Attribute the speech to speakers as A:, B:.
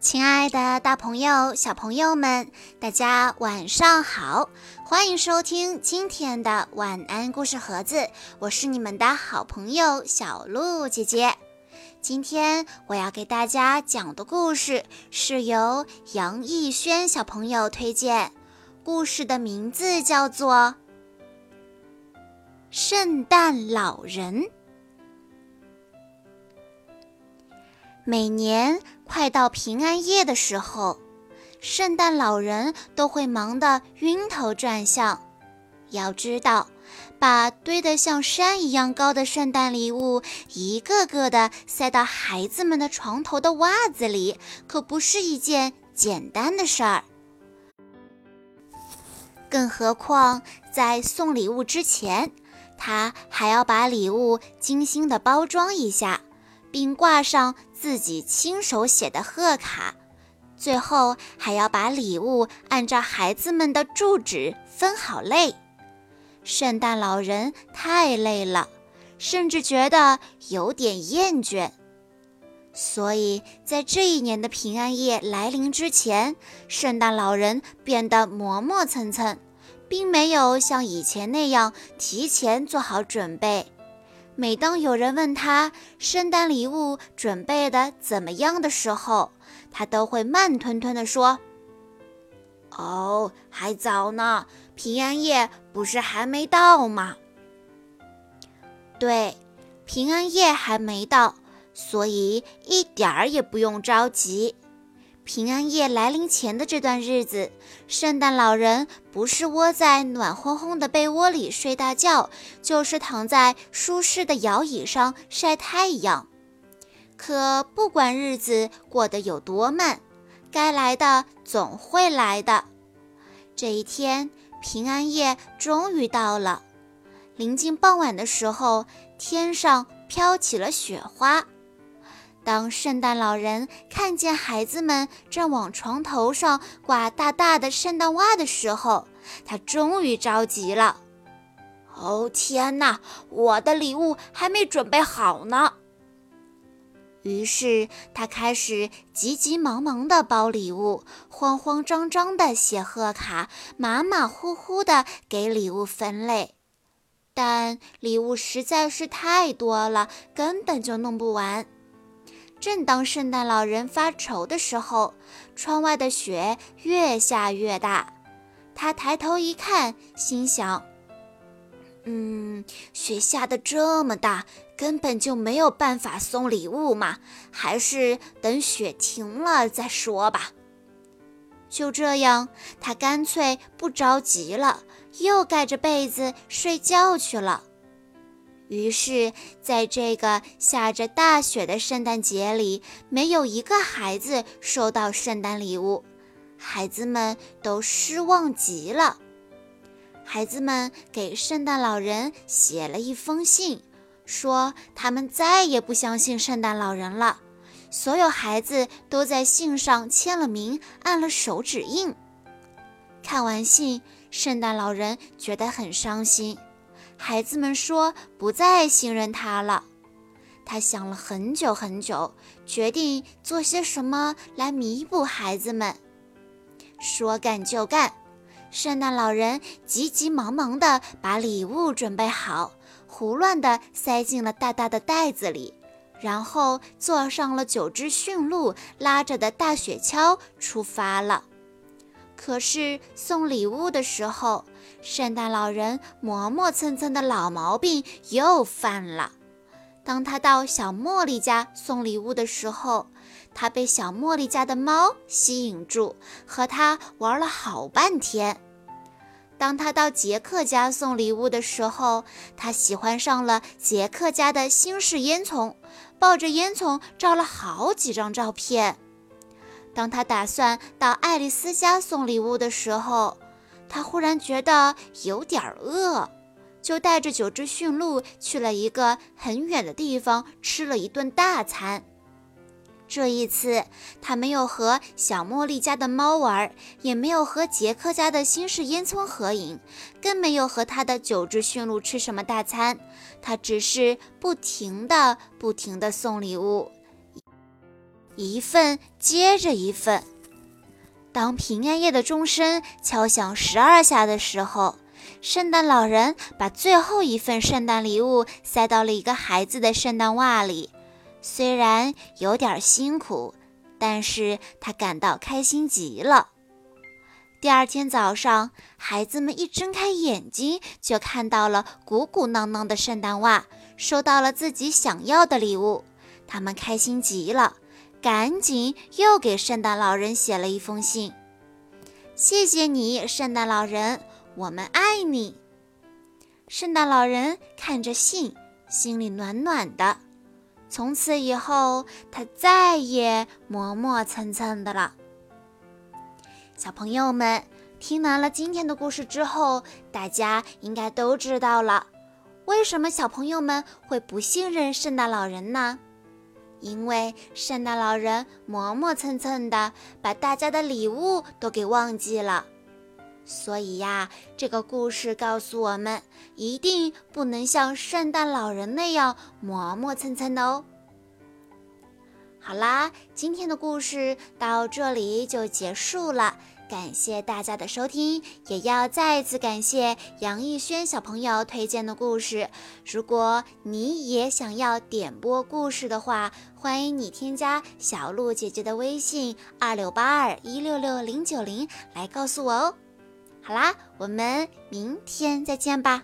A: 亲爱的，大朋友、小朋友们，大家晚上好！欢迎收听今天的晚安故事盒子，我是你们的好朋友小鹿姐姐。今天我要给大家讲的故事是由杨逸轩小朋友推荐，故事的名字叫做《圣诞老人》。每年快到平安夜的时候，圣诞老人都会忙得晕头转向。要知道，把堆得像山一样高的圣诞礼物一个个的塞到孩子们的床头的袜子里，可不是一件简单的事儿。更何况，在送礼物之前，他还要把礼物精心的包装一下。并挂上自己亲手写的贺卡，最后还要把礼物按照孩子们的住址分好类。圣诞老人太累了，甚至觉得有点厌倦。所以在这一年的平安夜来临之前，圣诞老人变得磨磨蹭蹭，并没有像以前那样提前做好准备。每当有人问他圣诞礼物准备的怎么样的时候，他都会慢吞吞地说：“
B: 哦，还早呢，平安夜不是还没到吗？”
A: 对，平安夜还没到，所以一点儿也不用着急。平安夜来临前的这段日子，圣诞老人不是窝在暖烘烘的被窝里睡大觉，就是躺在舒适的摇椅上晒太阳。可不管日子过得有多慢，该来的总会来的。这一天，平安夜终于到了。临近傍晚的时候，天上飘起了雪花。当圣诞老人看见孩子们正往床头上挂大大的圣诞袜的时候，他终于着急了。
B: 哦天哪，我的礼物还没准备好呢！
A: 于是他开始急急忙忙地包礼物，慌慌张张地写贺卡，马马虎虎地给礼物分类。但礼物实在是太多了，根本就弄不完。正当圣诞老人发愁的时候，窗外的雪越下越大。他抬头一看，心想：“嗯，雪下的这么大，根本就没有办法送礼物嘛，还是等雪停了再说吧。”就这样，他干脆不着急了，又盖着被子睡觉去了。于是，在这个下着大雪的圣诞节里，没有一个孩子收到圣诞礼物，孩子们都失望极了。孩子们给圣诞老人写了一封信，说他们再也不相信圣诞老人了。所有孩子都在信上签了名，按了手指印。看完信，圣诞老人觉得很伤心。孩子们说不再信任他了。他想了很久很久，决定做些什么来弥补孩子们。说干就干，圣诞老人急急忙忙地把礼物准备好，胡乱地塞进了大大的袋子里，然后坐上了九只驯鹿拉着的大雪橇出发了。可是送礼物的时候，圣诞老人磨磨蹭蹭的老毛病又犯了。当他到小茉莉家送礼物的时候，他被小茉莉家的猫吸引住，和他玩了好半天。当他到杰克家送礼物的时候，他喜欢上了杰克家的新式烟囱，抱着烟囱照了好几张照片。当他打算到爱丽丝家送礼物的时候，他忽然觉得有点饿，就带着九只驯鹿去了一个很远的地方吃了一顿大餐。这一次，他没有和小茉莉家的猫玩，也没有和杰克家的新式烟囱合影，更没有和他的九只驯鹿吃什么大餐。他只是不停的、不停的送礼物。一份接着一份。当平安夜的钟声敲响十二下的时候，圣诞老人把最后一份圣诞礼物塞到了一个孩子的圣诞袜里。虽然有点辛苦，但是他感到开心极了。第二天早上，孩子们一睁开眼睛，就看到了鼓鼓囊囊的圣诞袜，收到了自己想要的礼物。他们开心极了，赶紧又给圣诞老人写了一封信：“谢谢你，圣诞老人，我们爱你。”圣诞老人看着信，心里暖暖的。从此以后，他再也磨磨蹭蹭的了。小朋友们听完了今天的故事之后，大家应该都知道了，为什么小朋友们会不信任圣诞老人呢？因为圣诞老人磨磨蹭蹭的，把大家的礼物都给忘记了。所以呀，这个故事告诉我们，一定不能像圣诞老人那样磨磨蹭蹭的哦。好啦，今天的故事到这里就结束了，感谢大家的收听，也要再次感谢杨逸轩小朋友推荐的故事。如果你也想要点播故事的话，欢迎你添加小鹿姐姐的微信二六八二一六六零九零来告诉我哦。好啦，我们明天再见吧。